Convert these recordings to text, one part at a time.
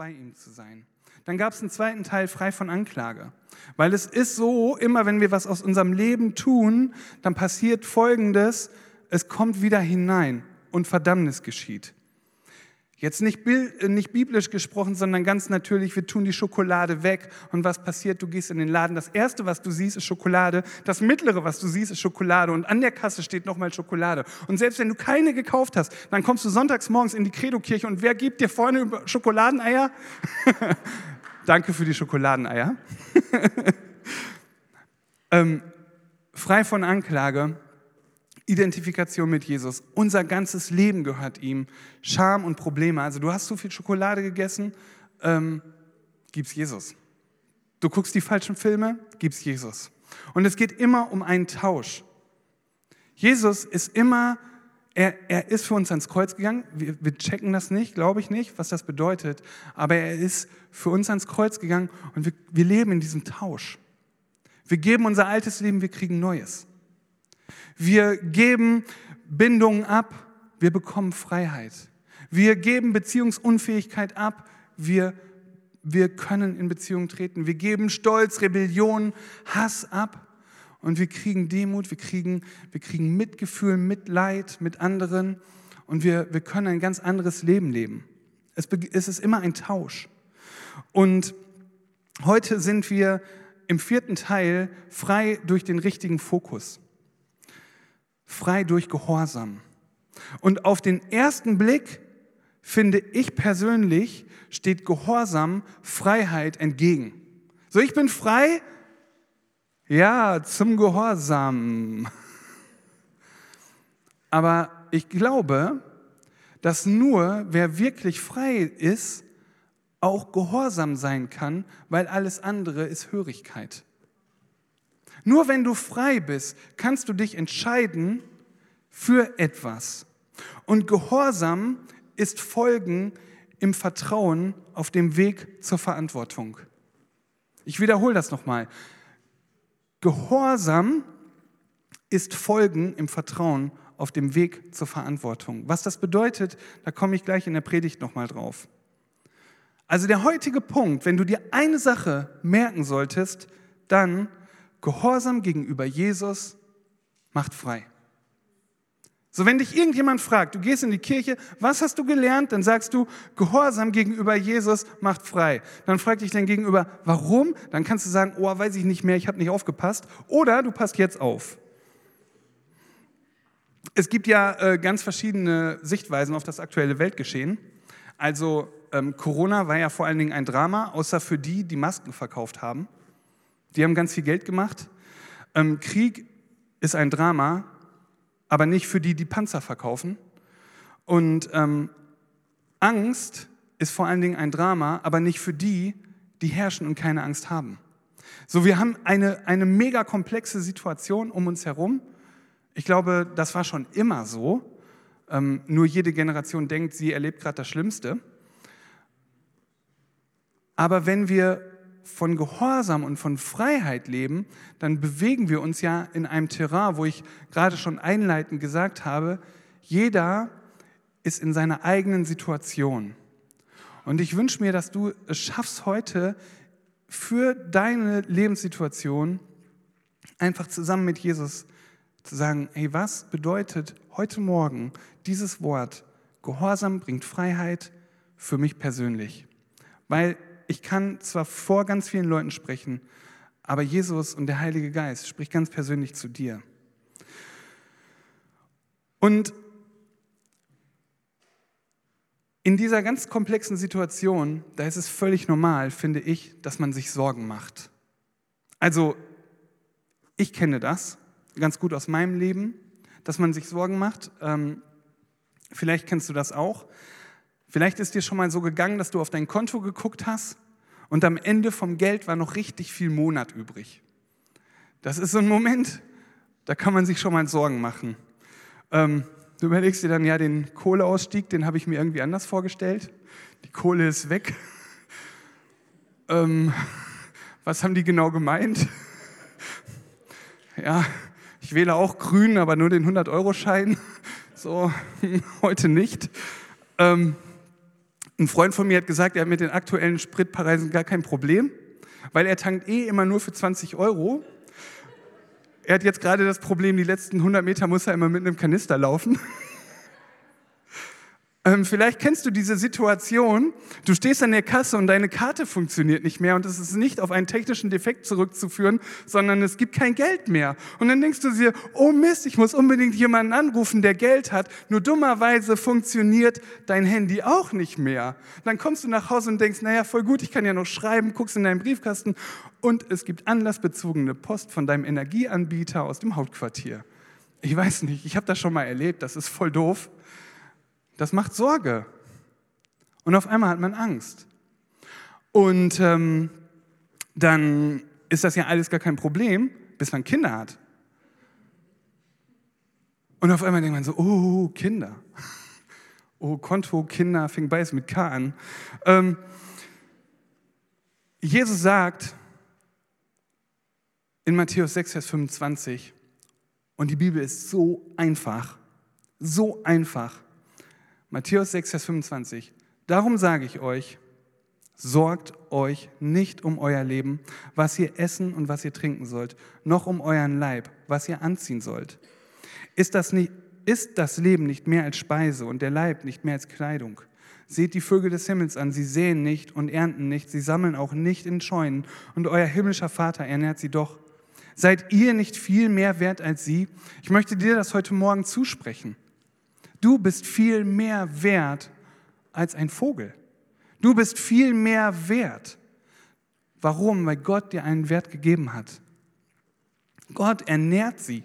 bei ihm zu sein. Dann gab es einen zweiten Teil, frei von Anklage. Weil es ist so, immer wenn wir was aus unserem Leben tun, dann passiert Folgendes, es kommt wieder hinein und Verdammnis geschieht. Jetzt nicht, äh, nicht biblisch gesprochen, sondern ganz natürlich, wir tun die Schokolade weg. Und was passiert? Du gehst in den Laden. Das Erste, was du siehst, ist Schokolade. Das Mittlere, was du siehst, ist Schokolade. Und an der Kasse steht nochmal Schokolade. Und selbst wenn du keine gekauft hast, dann kommst du sonntags morgens in die Credo-Kirche und wer gibt dir vorne Schokoladeneier? Danke für die Schokoladeneier. ähm, frei von Anklage Identifikation mit Jesus. Unser ganzes Leben gehört ihm. Scham und Probleme. Also du hast so viel Schokolade gegessen, ähm, gib's Jesus. Du guckst die falschen Filme, gib's Jesus. Und es geht immer um einen Tausch. Jesus ist immer, er, er ist für uns ans Kreuz gegangen. Wir, wir checken das nicht, glaube ich nicht, was das bedeutet. Aber er ist für uns ans Kreuz gegangen und wir, wir leben in diesem Tausch. Wir geben unser altes Leben, wir kriegen Neues. Wir geben Bindungen ab, wir bekommen Freiheit. Wir geben Beziehungsunfähigkeit ab, wir, wir können in Beziehung treten. Wir geben Stolz, Rebellion, Hass ab und wir kriegen Demut, wir kriegen, wir kriegen Mitgefühl, Mitleid mit anderen und wir, wir können ein ganz anderes Leben leben. Es, es ist immer ein Tausch. Und heute sind wir im vierten Teil frei durch den richtigen Fokus frei durch Gehorsam. Und auf den ersten Blick, finde ich persönlich, steht Gehorsam Freiheit entgegen. So, ich bin frei, ja, zum Gehorsam. Aber ich glaube, dass nur wer wirklich frei ist, auch gehorsam sein kann, weil alles andere ist Hörigkeit. Nur wenn du frei bist, kannst du dich entscheiden für etwas. Und Gehorsam ist Folgen im Vertrauen auf dem Weg zur Verantwortung. Ich wiederhole das nochmal. Gehorsam ist Folgen im Vertrauen auf dem Weg zur Verantwortung. Was das bedeutet, da komme ich gleich in der Predigt nochmal drauf. Also der heutige Punkt, wenn du dir eine Sache merken solltest, dann Gehorsam gegenüber Jesus macht frei. So, wenn dich irgendjemand fragt, du gehst in die Kirche, was hast du gelernt? Dann sagst du, Gehorsam gegenüber Jesus macht frei. Dann fragt dich dein Gegenüber, warum? Dann kannst du sagen, oh, weiß ich nicht mehr, ich habe nicht aufgepasst. Oder du passt jetzt auf. Es gibt ja äh, ganz verschiedene Sichtweisen auf das aktuelle Weltgeschehen. Also ähm, Corona war ja vor allen Dingen ein Drama, außer für die, die Masken verkauft haben. Die haben ganz viel Geld gemacht. Ähm, Krieg ist ein Drama, aber nicht für die, die Panzer verkaufen. Und ähm, Angst ist vor allen Dingen ein Drama, aber nicht für die, die herrschen und keine Angst haben. So, wir haben eine, eine mega komplexe Situation um uns herum. Ich glaube, das war schon immer so. Ähm, nur jede Generation denkt, sie erlebt gerade das Schlimmste. Aber wenn wir von Gehorsam und von Freiheit leben, dann bewegen wir uns ja in einem Terrain, wo ich gerade schon einleitend gesagt habe, jeder ist in seiner eigenen Situation. Und ich wünsche mir, dass du es schaffst, heute für deine Lebenssituation einfach zusammen mit Jesus zu sagen, hey, was bedeutet heute Morgen dieses Wort, Gehorsam bringt Freiheit für mich persönlich? Weil ich kann zwar vor ganz vielen Leuten sprechen, aber Jesus und der Heilige Geist spricht ganz persönlich zu dir. Und in dieser ganz komplexen Situation, da ist es völlig normal, finde ich, dass man sich Sorgen macht. Also, ich kenne das ganz gut aus meinem Leben, dass man sich Sorgen macht. Ähm, vielleicht kennst du das auch. Vielleicht ist dir schon mal so gegangen, dass du auf dein Konto geguckt hast und am Ende vom Geld war noch richtig viel Monat übrig. Das ist so ein Moment, da kann man sich schon mal Sorgen machen. Ähm, du überlegst dir dann, ja, den Kohleausstieg, den habe ich mir irgendwie anders vorgestellt. Die Kohle ist weg. ähm, was haben die genau gemeint? ja, ich wähle auch grün, aber nur den 100-Euro-Schein. So, heute nicht. Ähm, Ein Freund von mir hat gesagt, er hat mit den aktuellen Spritpreisen gar kein Problem, weil er tankt eh immer nur für 20 Euro. Er hat jetzt gerade das Problem, die letzten 100 Meter muss er immer mit einem Kanister laufen. Ähm, vielleicht kennst du diese Situation, du stehst an der Kasse und deine Karte funktioniert nicht mehr und es ist nicht auf einen technischen Defekt zurückzuführen, sondern es gibt kein Geld mehr. Und dann denkst du dir, oh Mist, ich muss unbedingt jemanden anrufen, der Geld hat. Nur dummerweise funktioniert dein Handy auch nicht mehr. Dann kommst du nach Hause und denkst, naja, voll gut, ich kann ja noch schreiben, guckst in deinen Briefkasten und es gibt anlassbezogene Post von deinem Energieanbieter aus dem Hauptquartier. Ich weiß nicht, ich habe das schon mal erlebt, das ist voll doof. Das macht Sorge. Und auf einmal hat man Angst. Und ähm, dann ist das ja alles gar kein Problem, bis man Kinder hat. Und auf einmal denkt man so, oh, Kinder. Oh, Konto, Kinder, fing beides mit K an. Ähm, Jesus sagt in Matthäus 6, Vers 25, und die Bibel ist so einfach, so einfach. Matthäus 6, Vers 25. Darum sage ich euch, sorgt euch nicht um euer Leben, was ihr essen und was ihr trinken sollt, noch um euren Leib, was ihr anziehen sollt. Ist das, nicht, ist das Leben nicht mehr als Speise und der Leib nicht mehr als Kleidung? Seht die Vögel des Himmels an, sie säen nicht und ernten nicht, sie sammeln auch nicht in Scheunen, und euer himmlischer Vater ernährt sie doch. Seid ihr nicht viel mehr wert als sie? Ich möchte dir das heute Morgen zusprechen. Du bist viel mehr wert als ein Vogel. Du bist viel mehr wert. Warum? Weil Gott dir einen Wert gegeben hat. Gott ernährt sie.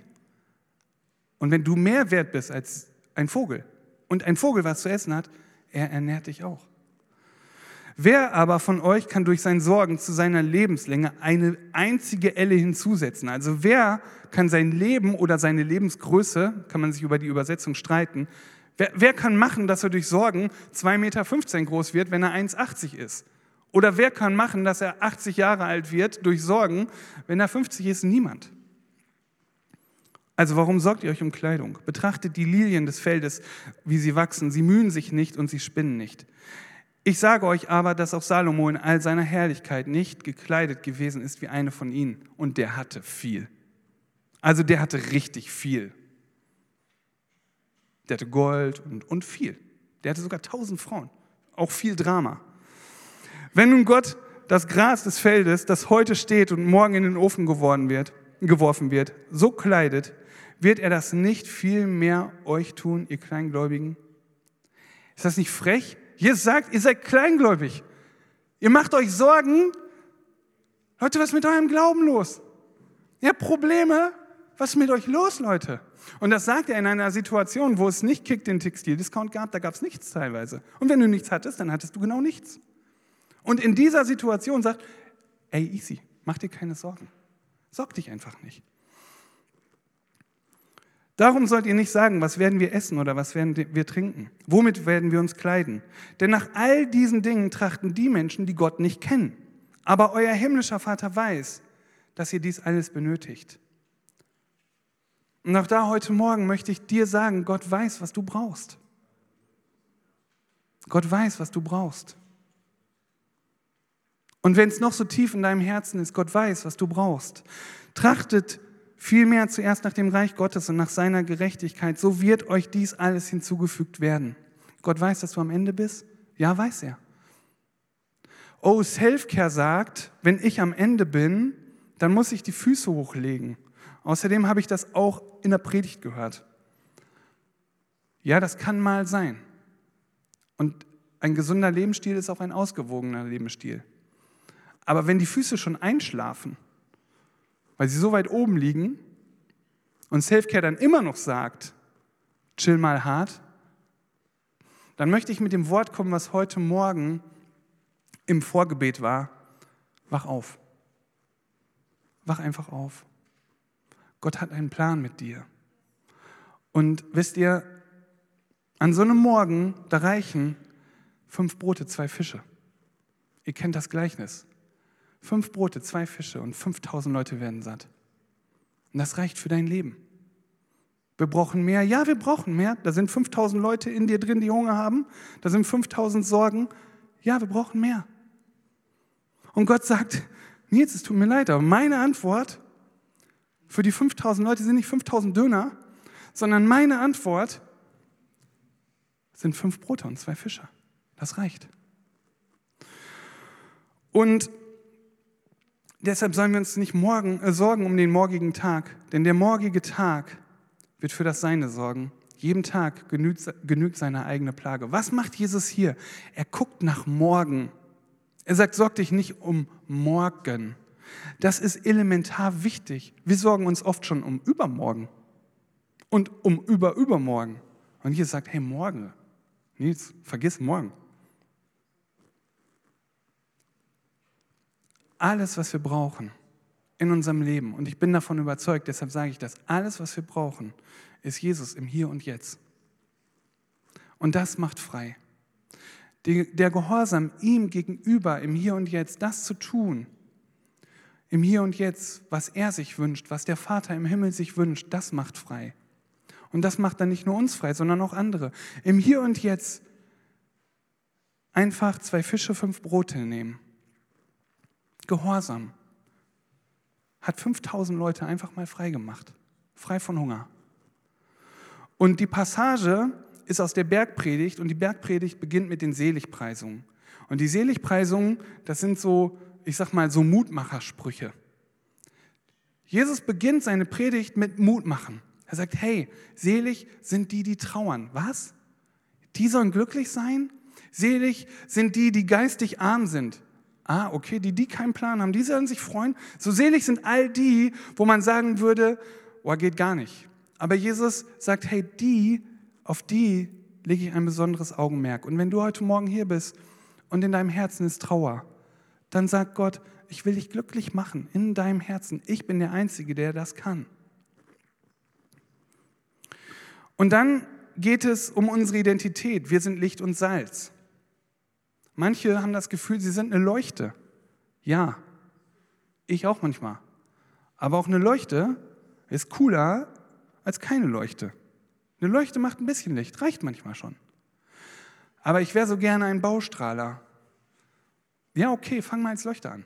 Und wenn du mehr wert bist als ein Vogel und ein Vogel was zu essen hat, er ernährt dich auch. Wer aber von euch kann durch sein Sorgen zu seiner Lebenslänge eine einzige Elle hinzusetzen? Also wer kann sein Leben oder seine Lebensgröße, kann man sich über die Übersetzung streiten, wer, wer kann machen, dass er durch Sorgen 2,15 Meter groß wird, wenn er 1,80 ist? Oder wer kann machen, dass er 80 Jahre alt wird durch Sorgen, wenn er 50 ist? Niemand. Also warum sorgt ihr euch um Kleidung? Betrachtet die Lilien des Feldes, wie sie wachsen. Sie mühen sich nicht und sie spinnen nicht. Ich sage euch aber, dass auch Salomo in all seiner Herrlichkeit nicht gekleidet gewesen ist wie eine von ihnen. Und der hatte viel. Also der hatte richtig viel. Der hatte Gold und, und viel. Der hatte sogar tausend Frauen. Auch viel Drama. Wenn nun Gott das Gras des Feldes, das heute steht und morgen in den Ofen geworden wird, geworfen wird, so kleidet, wird er das nicht viel mehr euch tun, ihr Kleingläubigen? Ist das nicht frech? Jesus sagt, ihr seid kleingläubig. Ihr macht euch Sorgen. Leute, was ist mit eurem Glauben los? Ihr habt Probleme. Was ist mit euch los, Leute? Und das sagt er in einer Situation, wo es nicht Kick den Textildiscount gab, da gab es nichts teilweise. Und wenn du nichts hattest, dann hattest du genau nichts. Und in dieser Situation sagt, ey, easy, mach dir keine Sorgen. Sorg dich einfach nicht. Darum sollt ihr nicht sagen, was werden wir essen oder was werden wir trinken? Womit werden wir uns kleiden? Denn nach all diesen Dingen trachten die Menschen, die Gott nicht kennen. Aber euer himmlischer Vater weiß, dass ihr dies alles benötigt. Und auch da heute Morgen möchte ich dir sagen, Gott weiß, was du brauchst. Gott weiß, was du brauchst. Und wenn es noch so tief in deinem Herzen ist, Gott weiß, was du brauchst. Trachtet Vielmehr zuerst nach dem Reich Gottes und nach seiner Gerechtigkeit, so wird euch dies alles hinzugefügt werden. Gott weiß, dass du am Ende bist? Ja, weiß er. Oh, Selfcare sagt, wenn ich am Ende bin, dann muss ich die Füße hochlegen. Außerdem habe ich das auch in der Predigt gehört. Ja, das kann mal sein. Und ein gesunder Lebensstil ist auch ein ausgewogener Lebensstil. Aber wenn die Füße schon einschlafen, weil sie so weit oben liegen und Selfcare dann immer noch sagt, chill mal hart, dann möchte ich mit dem Wort kommen, was heute Morgen im Vorgebet war. Wach auf. Wach einfach auf. Gott hat einen Plan mit dir. Und wisst ihr, an so einem Morgen, da reichen fünf Brote, zwei Fische. Ihr kennt das Gleichnis. Fünf Brote, zwei Fische und 5000 Leute werden satt. Und das reicht für dein Leben. Wir brauchen mehr. Ja, wir brauchen mehr. Da sind 5000 Leute in dir drin, die Hunger haben. Da sind 5000 Sorgen. Ja, wir brauchen mehr. Und Gott sagt, Nils, es tut mir leid, aber meine Antwort für die 5000 Leute sind nicht 5000 Döner, sondern meine Antwort sind fünf Brote und zwei Fische. Das reicht. Und deshalb sollen wir uns nicht morgen, äh, sorgen um den morgigen Tag, denn der morgige Tag wird für das Seine sorgen. Jeden Tag genügt, genügt seine eigene Plage. Was macht Jesus hier? Er guckt nach morgen. Er sagt, sorg dich nicht um morgen. Das ist elementar wichtig. Wir sorgen uns oft schon um übermorgen und um überübermorgen. Und Jesus sagt, hey, morgen. Nils, vergiss morgen. Alles, was wir brauchen in unserem Leben, und ich bin davon überzeugt, deshalb sage ich das, alles, was wir brauchen, ist Jesus im Hier und Jetzt. Und das macht frei. Der Gehorsam ihm gegenüber im Hier und Jetzt, das zu tun, im Hier und Jetzt, was er sich wünscht, was der Vater im Himmel sich wünscht, das macht frei. Und das macht dann nicht nur uns frei, sondern auch andere. Im Hier und Jetzt einfach zwei Fische, fünf Brote nehmen. Gehorsam hat 5000 Leute einfach mal frei gemacht, frei von Hunger. Und die Passage ist aus der Bergpredigt und die Bergpredigt beginnt mit den Seligpreisungen. Und die Seligpreisungen, das sind so, ich sag mal, so Mutmachersprüche. Jesus beginnt seine Predigt mit Mutmachen. Er sagt, hey, selig sind die, die trauern. Was? Die sollen glücklich sein? Selig sind die, die geistig arm sind. Ah, okay, die, die keinen Plan haben, die sollen sich freuen. So selig sind all die, wo man sagen würde, oh, geht gar nicht. Aber Jesus sagt, hey, die, auf die lege ich ein besonderes Augenmerk. Und wenn du heute Morgen hier bist und in deinem Herzen ist Trauer, dann sagt Gott, ich will dich glücklich machen in deinem Herzen. Ich bin der Einzige, der das kann. Und dann geht es um unsere Identität. Wir sind Licht und Salz. Manche haben das Gefühl, sie sind eine Leuchte. Ja, ich auch manchmal. Aber auch eine Leuchte ist cooler als keine Leuchte. Eine Leuchte macht ein bisschen Licht, reicht manchmal schon. Aber ich wäre so gerne ein Baustrahler. Ja, okay, fang mal als Leuchte an.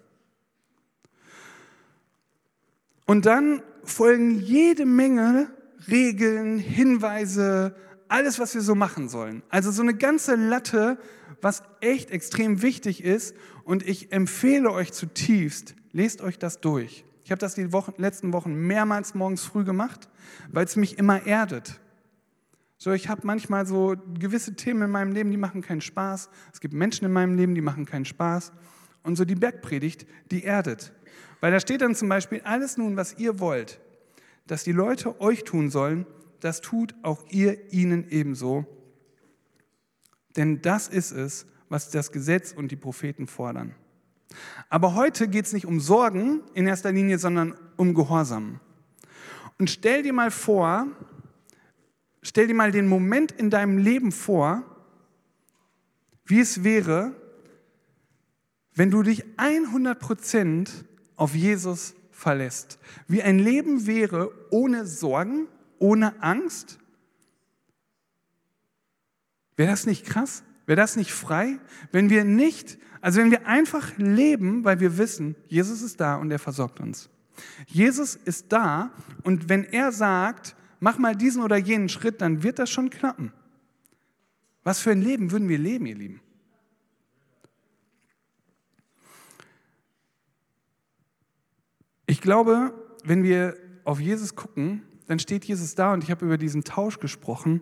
Und dann folgen jede Menge Regeln, Hinweise, alles, was wir so machen sollen. Also so eine ganze Latte, was echt extrem wichtig ist. Und ich empfehle euch zutiefst, lest euch das durch. Ich habe das die Wochen, letzten Wochen mehrmals morgens früh gemacht, weil es mich immer erdet. So, ich habe manchmal so gewisse Themen in meinem Leben, die machen keinen Spaß. Es gibt Menschen in meinem Leben, die machen keinen Spaß. Und so die Bergpredigt, die erdet. Weil da steht dann zum Beispiel, alles nun, was ihr wollt, dass die Leute euch tun sollen, das tut auch ihr ihnen ebenso. Denn das ist es, was das Gesetz und die Propheten fordern. Aber heute geht es nicht um Sorgen in erster Linie, sondern um Gehorsam. Und stell dir mal vor, stell dir mal den Moment in deinem Leben vor, wie es wäre, wenn du dich 100% auf Jesus verlässt. Wie ein Leben wäre ohne Sorgen, ohne Angst. Wäre das nicht krass? Wäre das nicht frei? Wenn wir nicht, also wenn wir einfach leben, weil wir wissen, Jesus ist da und er versorgt uns. Jesus ist da und wenn er sagt, mach mal diesen oder jenen Schritt, dann wird das schon klappen. Was für ein Leben würden wir leben, ihr Lieben? Ich glaube, wenn wir auf Jesus gucken, dann steht Jesus da und ich habe über diesen Tausch gesprochen.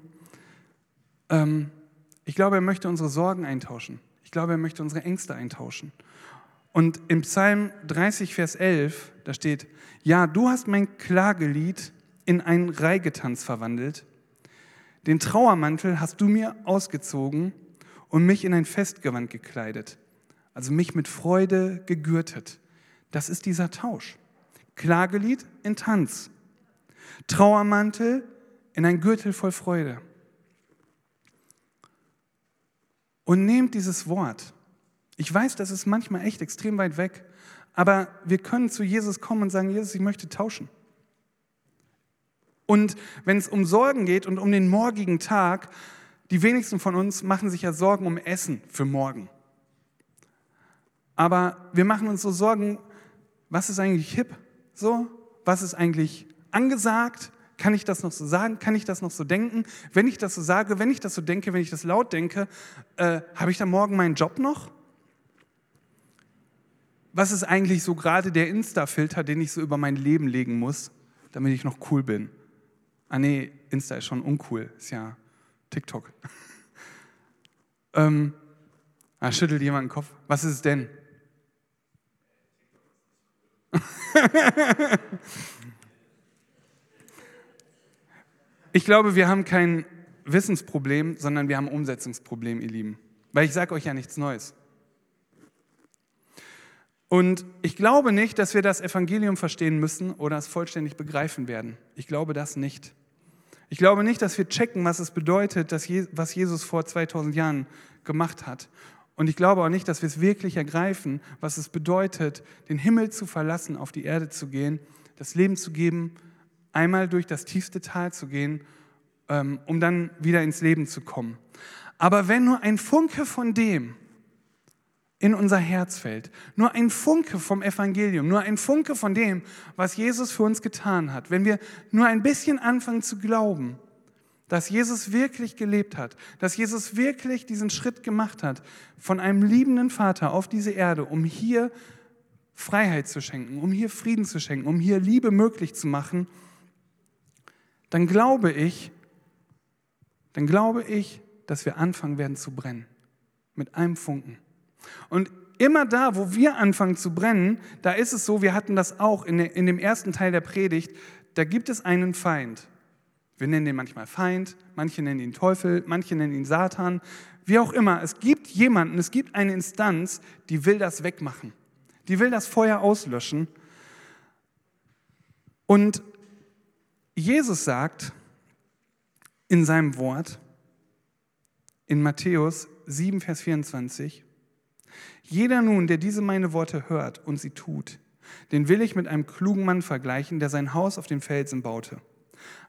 Ähm, ich glaube, er möchte unsere Sorgen eintauschen. Ich glaube, er möchte unsere Ängste eintauschen. Und im Psalm 30, Vers 11, da steht, ja, du hast mein Klagelied in einen Reigetanz verwandelt. Den Trauermantel hast du mir ausgezogen und mich in ein Festgewand gekleidet. Also mich mit Freude gegürtet. Das ist dieser Tausch. Klagelied in Tanz. Trauermantel in ein Gürtel voll Freude. Und nehmt dieses Wort. Ich weiß, das ist manchmal echt extrem weit weg, aber wir können zu Jesus kommen und sagen, Jesus, ich möchte tauschen. Und wenn es um Sorgen geht und um den morgigen Tag, die wenigsten von uns machen sich ja Sorgen um Essen für morgen. Aber wir machen uns so Sorgen, was ist eigentlich hip? So, was ist eigentlich angesagt? Kann ich das noch so sagen? Kann ich das noch so denken? Wenn ich das so sage, wenn ich das so denke, wenn ich das laut denke, äh, habe ich dann morgen meinen Job noch? Was ist eigentlich so gerade der Insta-Filter, den ich so über mein Leben legen muss, damit ich noch cool bin? Ah nee, Insta ist schon uncool, ist ja TikTok. ähm, da schüttelt jemand den Kopf. Was ist es denn? ich glaube, wir haben kein Wissensproblem, sondern wir haben ein Umsetzungsproblem, ihr Lieben. Weil ich sage euch ja nichts Neues. Und ich glaube nicht, dass wir das Evangelium verstehen müssen oder es vollständig begreifen werden. Ich glaube das nicht. Ich glaube nicht, dass wir checken, was es bedeutet, was Jesus vor 2000 Jahren gemacht hat. Und ich glaube auch nicht, dass wir es wirklich ergreifen, was es bedeutet, den Himmel zu verlassen, auf die Erde zu gehen, das Leben zu geben, einmal durch das tiefste Tal zu gehen, ähm, um dann wieder ins Leben zu kommen. Aber wenn nur ein Funke von dem in unser Herz fällt, nur ein Funke vom Evangelium, nur ein Funke von dem, was Jesus für uns getan hat, wenn wir nur ein bisschen anfangen zu glauben, dass Jesus wirklich gelebt hat, dass Jesus wirklich diesen Schritt gemacht hat von einem liebenden Vater auf diese Erde, um hier Freiheit zu schenken, um hier Frieden zu schenken, um hier Liebe möglich zu machen, dann glaube ich, dann glaube ich, dass wir anfangen werden zu brennen mit einem Funken. Und immer da, wo wir anfangen zu brennen, da ist es so, wir hatten das auch in, dem ersten Teil der Predigt, da gibt es einen Feind. Wir nennen den manchmal Feind, manche nennen ihn Teufel, manche nennen ihn Satan, wie auch immer. Es gibt jemanden, es gibt eine Instanz, die will das wegmachen. Die will das Feuer auslöschen. Und Jesus sagt in seinem Wort, in Matthäus 7, Vers 24, jeder nun, der diese meine Worte hört und sie tut, den will ich mit einem klugen Mann vergleichen, der sein Haus auf den Felsen baute.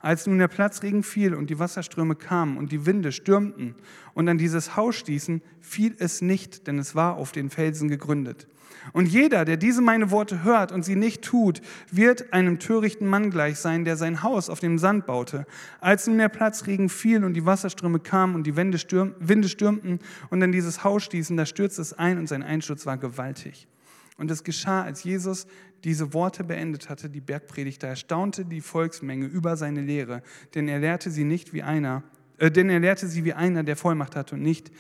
Als nun der Platzregen fiel und die Wasserströme kamen und die Winde stürmten und an dieses Haus stießen, fiel es nicht, denn es war auf den Felsen gegründet. Und jeder, der diese meine Worte hört und sie nicht tut, wird einem törichten Mann gleich sein, der sein Haus auf dem Sand baute. Als nun der Platzregen fiel und die Wasserströme kamen und die Winde, stürm, Winde stürmten und an dieses Haus stießen, da stürzte es ein und sein Einsturz war gewaltig. Und es geschah, als Jesus diese Worte beendet hatte, die Bergpredigt, da erstaunte die Volksmenge über seine Lehre, denn er lehrte sie nicht wie einer, äh, denn er lehrte sie wie einer, der Vollmacht hatte und nicht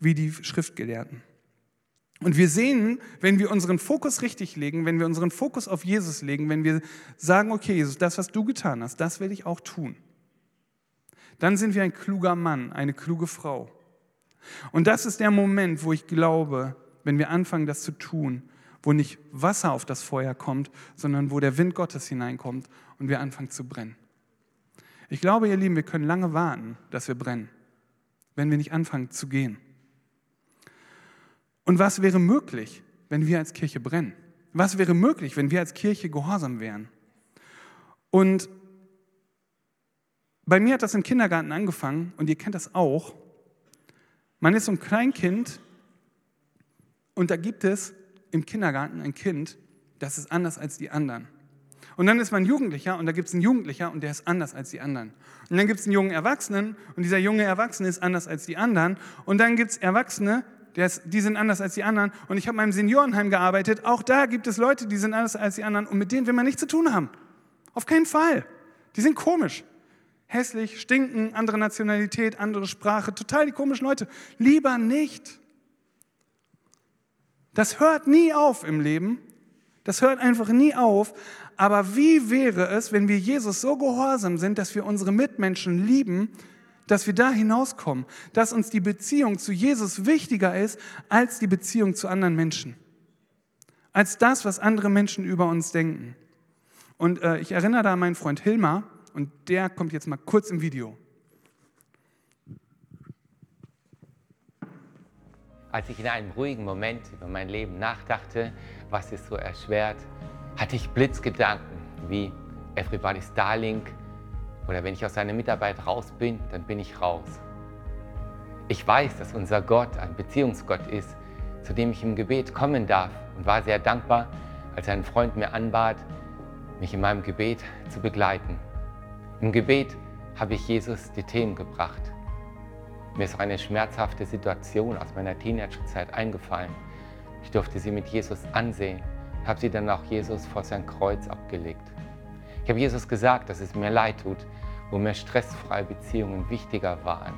wie die Schriftgelehrten. Und wir sehen, wenn wir unseren Fokus richtig legen, wenn wir unseren Fokus auf Jesus legen, wenn wir sagen, okay, Jesus, das, was du getan hast, das will ich auch tun, dann sind wir ein kluger Mann, eine kluge Frau. Und das ist der Moment, wo ich glaube, wenn wir anfangen, das zu tun, wo nicht Wasser auf das Feuer kommt, sondern wo der Wind Gottes hineinkommt und wir anfangen zu brennen. Ich glaube, ihr Lieben, wir können lange warten, dass wir brennen, wenn wir nicht anfangen zu gehen. Und was wäre möglich, wenn wir als Kirche brennen? Was wäre möglich, wenn wir als Kirche gehorsam wären? Und bei mir hat das im Kindergarten angefangen und ihr kennt das auch. Man ist so ein Kleinkind und da gibt es im Kindergarten ein Kind, das ist anders als die anderen. Und dann ist man Jugendlicher und da gibt es einen Jugendlicher und der ist anders als die anderen. Und dann gibt es einen jungen Erwachsenen und dieser junge Erwachsene ist anders als die anderen. Und dann gibt es Erwachsene, ist, die sind anders als die anderen. Und ich habe in meinem Seniorenheim gearbeitet. Auch da gibt es Leute, die sind anders als die anderen und mit denen will man nichts zu tun haben. Auf keinen Fall. Die sind komisch. Hässlich, stinken, andere Nationalität, andere Sprache, total die komischen Leute. Lieber nicht. Das hört nie auf im Leben. Das hört einfach nie auf. Aber wie wäre es, wenn wir Jesus so gehorsam sind, dass wir unsere Mitmenschen lieben, dass wir da hinauskommen, dass uns die Beziehung zu Jesus wichtiger ist als die Beziehung zu anderen Menschen, als das, was andere Menschen über uns denken. Und äh, ich erinnere da an meinen Freund Hilmar und der kommt jetzt mal kurz im Video. Als ich in einem ruhigen Moment über mein Leben nachdachte, was es so erschwert, hatte ich Blitzgedanken wie Everybody's Darling, oder wenn ich aus seiner Mitarbeit raus bin, dann bin ich raus. Ich weiß, dass unser Gott ein Beziehungsgott ist, zu dem ich im Gebet kommen darf und war sehr dankbar, als ein Freund mir anbat, mich in meinem Gebet zu begleiten. Im Gebet habe ich Jesus die Themen gebracht. Mir ist auch eine schmerzhafte Situation aus meiner Teenagerzeit eingefallen. Ich durfte sie mit Jesus ansehen, habe sie dann auch Jesus vor sein Kreuz abgelegt. Ich habe Jesus gesagt, dass es mir leid tut, wo mir stressfreie Beziehungen wichtiger waren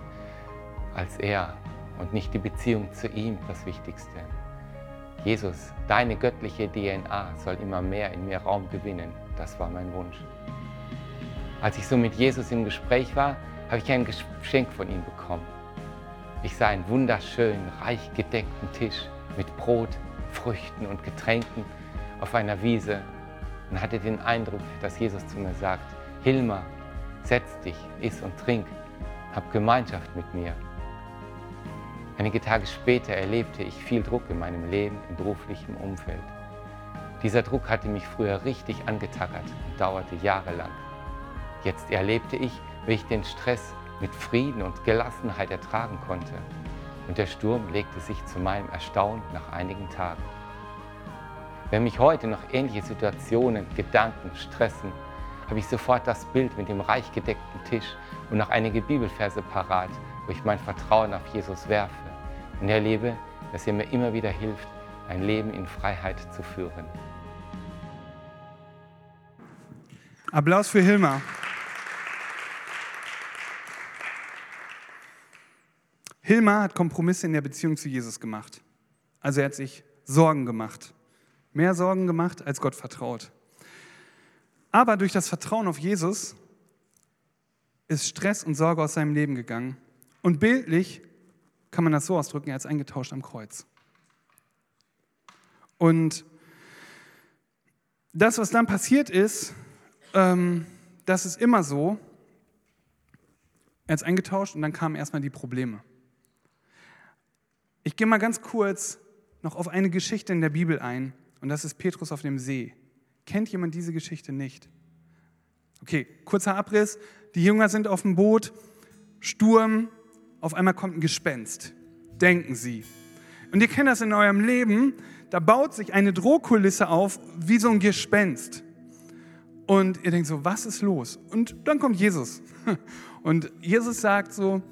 als er und nicht die Beziehung zu ihm das Wichtigste. Jesus, deine göttliche DNA soll immer mehr in mir Raum gewinnen. Das war mein Wunsch. Als ich so mit Jesus im Gespräch war, habe ich ein Geschenk von ihm bekommen. Ich sah einen wunderschönen, reich gedeckten Tisch mit Brot, Früchten und Getränken auf einer Wiese und hatte den Eindruck, dass Jesus zu mir sagt, Hilma, setz dich, iss und trink, hab Gemeinschaft mit mir. Einige Tage später erlebte ich viel Druck in meinem Leben, im beruflichen Umfeld. Dieser Druck hatte mich früher richtig angetackert und dauerte jahrelang. Jetzt erlebte ich, wie ich den Stress mit Frieden und Gelassenheit ertragen konnte. Und der Sturm legte sich zu meinem Erstaunen nach einigen Tagen. Wenn mich heute noch ähnliche Situationen, Gedanken stressen, habe ich sofort das Bild mit dem reich gedeckten Tisch und noch einige Bibelverse parat, wo ich mein Vertrauen auf Jesus werfe und erlebe, dass er mir immer wieder hilft, ein Leben in Freiheit zu führen. Applaus für Hilmar. Hilmar hat Kompromisse in der Beziehung zu Jesus gemacht. Also er hat sich Sorgen gemacht. Mehr Sorgen gemacht, als Gott vertraut. Aber durch das Vertrauen auf Jesus ist Stress und Sorge aus seinem Leben gegangen. Und bildlich kann man das so ausdrücken, er es eingetauscht am Kreuz. Und das, was dann passiert ist, ähm, das ist immer so. Er es eingetauscht und dann kamen erstmal die Probleme. Ich gehe mal ganz kurz noch auf eine Geschichte in der Bibel ein und das ist Petrus auf dem See. Kennt jemand diese Geschichte nicht? Okay, kurzer Abriss. Die Jünger sind auf dem Boot, Sturm, auf einmal kommt ein Gespenst. Denken sie. Und ihr kennt das in eurem Leben, da baut sich eine Drohkulisse auf wie so ein Gespenst. Und ihr denkt so, was ist los? Und dann kommt Jesus. Und Jesus sagt so,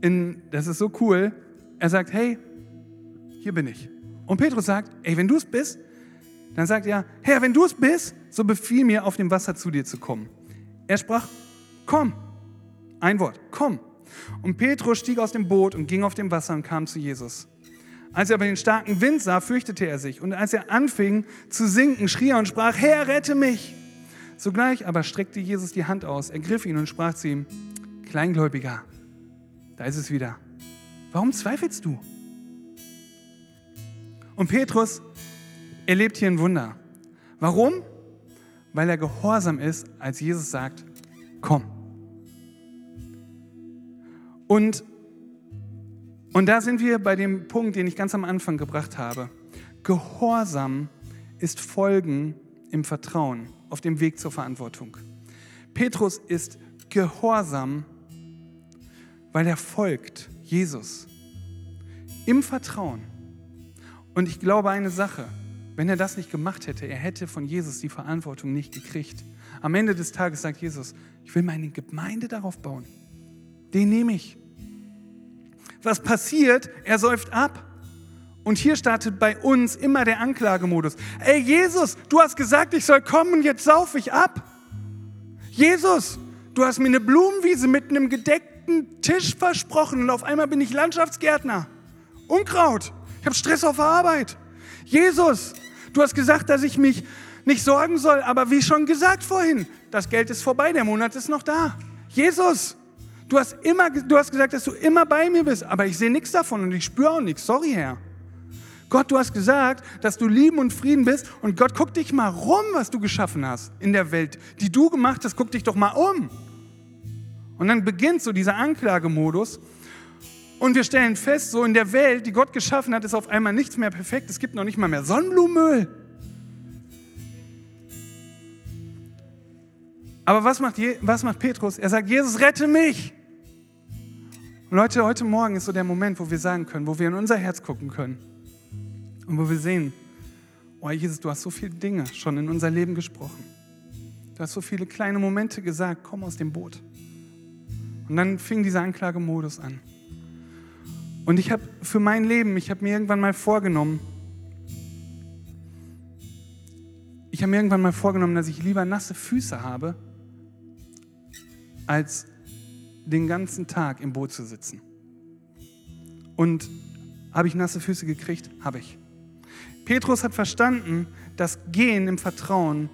in, das ist so cool, er sagt, hey, hier bin ich. Und Petrus sagt, ey, wenn du es bist, dann sagt er, Herr, wenn du es bist, so befiehl mir, auf dem Wasser zu dir zu kommen. Er sprach, komm. Ein Wort, komm. Und Petrus stieg aus dem Boot und ging auf dem Wasser und kam zu Jesus. Als er aber den starken Wind sah, fürchtete er sich. Und als er anfing zu sinken, schrie er und sprach, Herr, rette mich. Sogleich aber streckte Jesus die Hand aus, ergriff ihn und sprach zu ihm, Kleingläubiger, da ist es wieder. Warum zweifelst du? Und Petrus erlebt hier ein Wunder. Warum? Weil er gehorsam ist, als Jesus sagt, komm. Und, und da sind wir bei dem Punkt, den ich ganz am Anfang gebracht habe. Gehorsam ist Folgen im Vertrauen auf dem Weg zur Verantwortung. Petrus ist gehorsam, weil er folgt Jesus im Vertrauen. Und ich glaube eine Sache, wenn er das nicht gemacht hätte, er hätte von Jesus die Verantwortung nicht gekriegt. Am Ende des Tages sagt Jesus, ich will meine Gemeinde darauf bauen. Den nehme ich. Was passiert? Er säuft ab. Und hier startet bei uns immer der Anklagemodus. Ey Jesus, du hast gesagt, ich soll kommen und jetzt sauf ich ab. Jesus, du hast mir eine Blumenwiese mit einem gedeckten Tisch versprochen und auf einmal bin ich Landschaftsgärtner. Unkraut. Ich habe Stress auf Arbeit. Jesus, du hast gesagt, dass ich mich nicht sorgen soll, aber wie schon gesagt vorhin, das Geld ist vorbei, der Monat ist noch da. Jesus, du hast, immer, du hast gesagt, dass du immer bei mir bist, aber ich sehe nichts davon und ich spüre auch nichts. Sorry, Herr. Gott, du hast gesagt, dass du Lieben und Frieden bist und Gott, guck dich mal rum, was du geschaffen hast in der Welt, die du gemacht hast, guck dich doch mal um. Und dann beginnt so dieser Anklagemodus und wir stellen fest, so in der Welt, die Gott geschaffen hat, ist auf einmal nichts mehr perfekt. Es gibt noch nicht mal mehr Sonnenblumenöl. Aber was macht, was macht Petrus? Er sagt, Jesus, rette mich. Und Leute, heute Morgen ist so der Moment, wo wir sagen können, wo wir in unser Herz gucken können. Und wo wir sehen, oh Jesus, du hast so viele Dinge schon in unser Leben gesprochen. Du hast so viele kleine Momente gesagt, komm aus dem Boot. Und dann fing dieser Anklagemodus an. Und ich habe für mein Leben, ich habe mir irgendwann mal vorgenommen, ich habe mir irgendwann mal vorgenommen, dass ich lieber nasse Füße habe, als den ganzen Tag im Boot zu sitzen. Und habe ich nasse Füße gekriegt? Habe ich. Petrus hat verstanden, dass Gehen im Vertrauen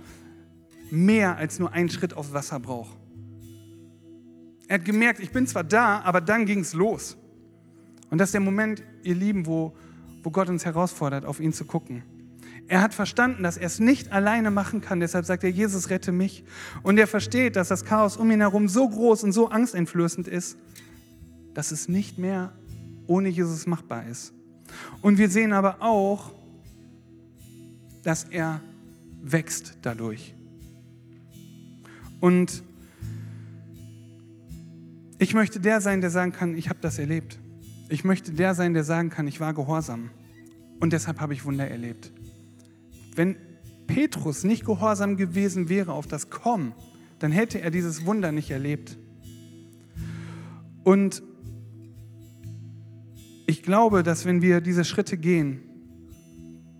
mehr als nur einen Schritt aufs Wasser braucht. Er hat gemerkt, ich bin zwar da, aber dann ging es los. Und das ist der Moment, ihr Lieben, wo, wo Gott uns herausfordert, auf ihn zu gucken. Er hat verstanden, dass er es nicht alleine machen kann. Deshalb sagt er, Jesus, rette mich. Und er versteht, dass das Chaos um ihn herum so groß und so angsteinflößend ist, dass es nicht mehr ohne Jesus machbar ist. Und wir sehen aber auch, dass er wächst dadurch. Und ich möchte der sein, der sagen kann, ich habe das erlebt. Ich möchte der sein, der sagen kann, ich war gehorsam. Und deshalb habe ich Wunder erlebt. Wenn Petrus nicht gehorsam gewesen wäre auf das Kommen, dann hätte er dieses Wunder nicht erlebt. Und ich glaube, dass wenn wir diese Schritte gehen,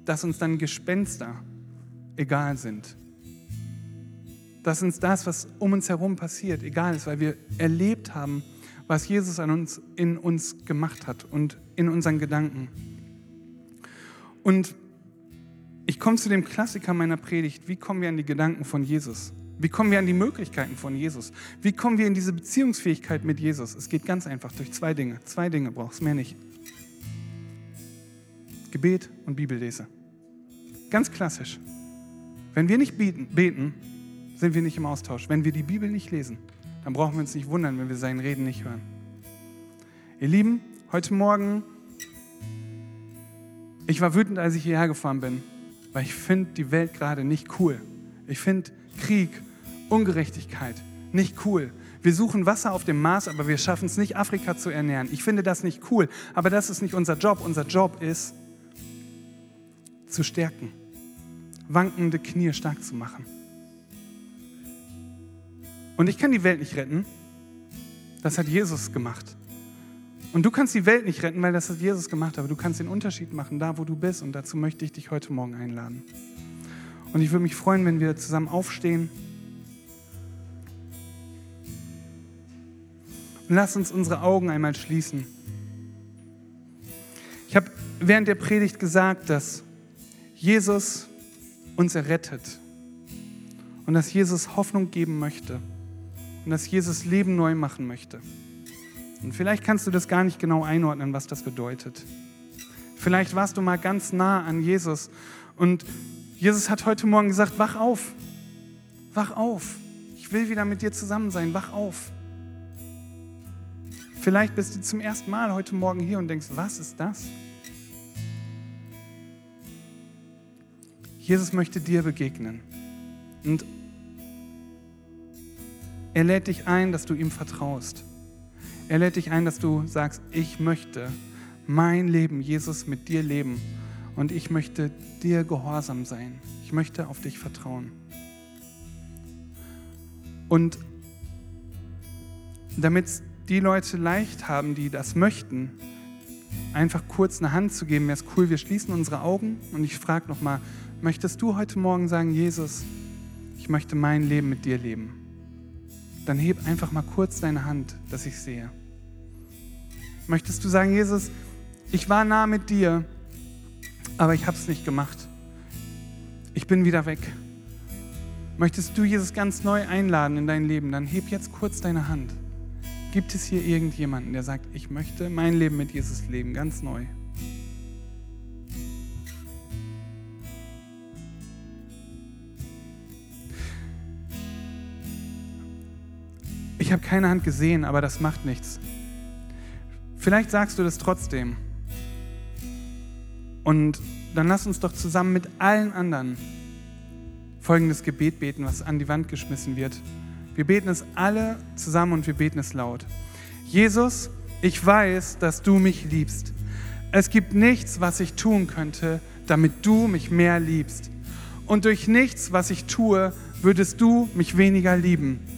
dass uns dann Gespenster egal sind. Dass uns das, was um uns herum passiert, egal ist, weil wir erlebt haben, was Jesus an uns, in uns gemacht hat und in unseren Gedanken. Und ich komme zu dem Klassiker meiner Predigt. Wie kommen wir an die Gedanken von Jesus? Wie kommen wir an die Möglichkeiten von Jesus? Wie kommen wir in diese Beziehungsfähigkeit mit Jesus? Es geht ganz einfach durch zwei Dinge. Zwei Dinge brauchst mehr nicht. Gebet und Bibellese. Ganz klassisch. Wenn wir nicht beten, sind wir nicht im Austausch. Wenn wir die Bibel nicht lesen, dann brauchen wir uns nicht wundern, wenn wir seinen Reden nicht hören. Ihr Lieben, heute Morgen, ich war wütend, als ich hierher gefahren bin weil ich finde die Welt gerade nicht cool. Ich finde Krieg, Ungerechtigkeit nicht cool. Wir suchen Wasser auf dem Mars, aber wir schaffen es nicht, Afrika zu ernähren. Ich finde das nicht cool, aber das ist nicht unser Job. Unser Job ist, zu stärken, wankende Knie stark zu machen. Und ich kann die Welt nicht retten. Das hat Jesus gemacht. Und du kannst die Welt nicht retten, weil das hat Jesus gemacht, aber du kannst den Unterschied machen, da wo du bist. Und dazu möchte ich dich heute Morgen einladen. Und ich würde mich freuen, wenn wir zusammen aufstehen. Und lass uns unsere Augen einmal schließen. Ich habe während der Predigt gesagt, dass Jesus uns errettet und dass Jesus Hoffnung geben möchte und dass Jesus Leben neu machen möchte. Und vielleicht kannst du das gar nicht genau einordnen, was das bedeutet. Vielleicht warst du mal ganz nah an Jesus und Jesus hat heute Morgen gesagt, wach auf, wach auf. Ich will wieder mit dir zusammen sein, wach auf. Vielleicht bist du zum ersten Mal heute Morgen hier und denkst, was ist das? Jesus möchte dir begegnen. Und er lädt dich ein, dass du ihm vertraust. Er lädt dich ein, dass du sagst, ich möchte mein Leben, Jesus, mit dir leben. Und ich möchte dir gehorsam sein. Ich möchte auf dich vertrauen. Und damit es die Leute leicht haben, die das möchten, einfach kurz eine Hand zu geben, wäre es cool. Wir schließen unsere Augen und ich frage nochmal, möchtest du heute Morgen sagen, Jesus, ich möchte mein Leben mit dir leben? Dann heb einfach mal kurz deine Hand, dass ich sehe. Möchtest du sagen, Jesus, ich war nah mit dir, aber ich habe es nicht gemacht. Ich bin wieder weg. Möchtest du Jesus ganz neu einladen in dein Leben, dann heb jetzt kurz deine Hand. Gibt es hier irgendjemanden, der sagt, ich möchte mein Leben mit Jesus leben, ganz neu? Ich habe keine Hand gesehen, aber das macht nichts. Vielleicht sagst du das trotzdem. Und dann lass uns doch zusammen mit allen anderen folgendes Gebet beten, was an die Wand geschmissen wird. Wir beten es alle zusammen und wir beten es laut. Jesus, ich weiß, dass du mich liebst. Es gibt nichts, was ich tun könnte, damit du mich mehr liebst. Und durch nichts, was ich tue, würdest du mich weniger lieben.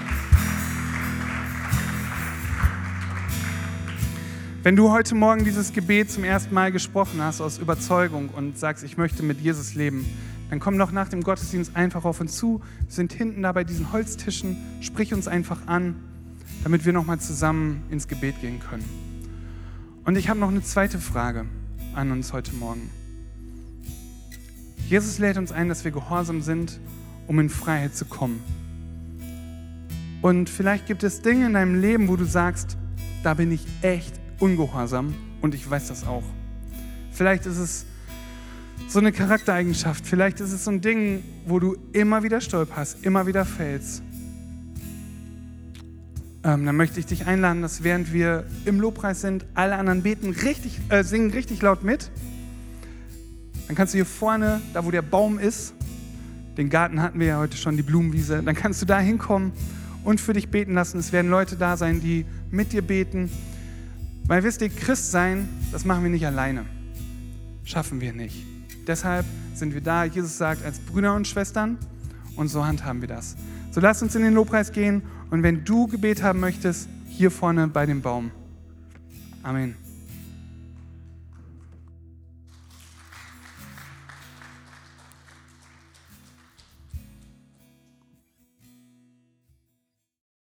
Wenn du heute Morgen dieses Gebet zum ersten Mal gesprochen hast aus Überzeugung und sagst, ich möchte mit Jesus leben, dann komm doch nach dem Gottesdienst einfach auf uns zu. Wir sind hinten da bei diesen Holztischen. Sprich uns einfach an, damit wir nochmal zusammen ins Gebet gehen können. Und ich habe noch eine zweite Frage an uns heute Morgen. Jesus lädt uns ein, dass wir gehorsam sind, um in Freiheit zu kommen. Und vielleicht gibt es Dinge in deinem Leben, wo du sagst, da bin ich echt ungehorsam und ich weiß das auch. Vielleicht ist es so eine Charaktereigenschaft, vielleicht ist es so ein Ding, wo du immer wieder stolperst, immer wieder fällst. Ähm, dann möchte ich dich einladen, dass während wir im Lobpreis sind, alle anderen beten richtig, äh, singen richtig laut mit. Dann kannst du hier vorne, da wo der Baum ist, den Garten hatten wir ja heute schon, die Blumenwiese, dann kannst du da hinkommen und für dich beten lassen. Es werden Leute da sein, die mit dir beten. Weil wisst ihr, Christ sein, das machen wir nicht alleine. Schaffen wir nicht. Deshalb sind wir da, Jesus sagt, als Brüder und Schwestern und so handhaben wir das. So lass uns in den Lobpreis gehen und wenn du Gebet haben möchtest, hier vorne bei dem Baum. Amen.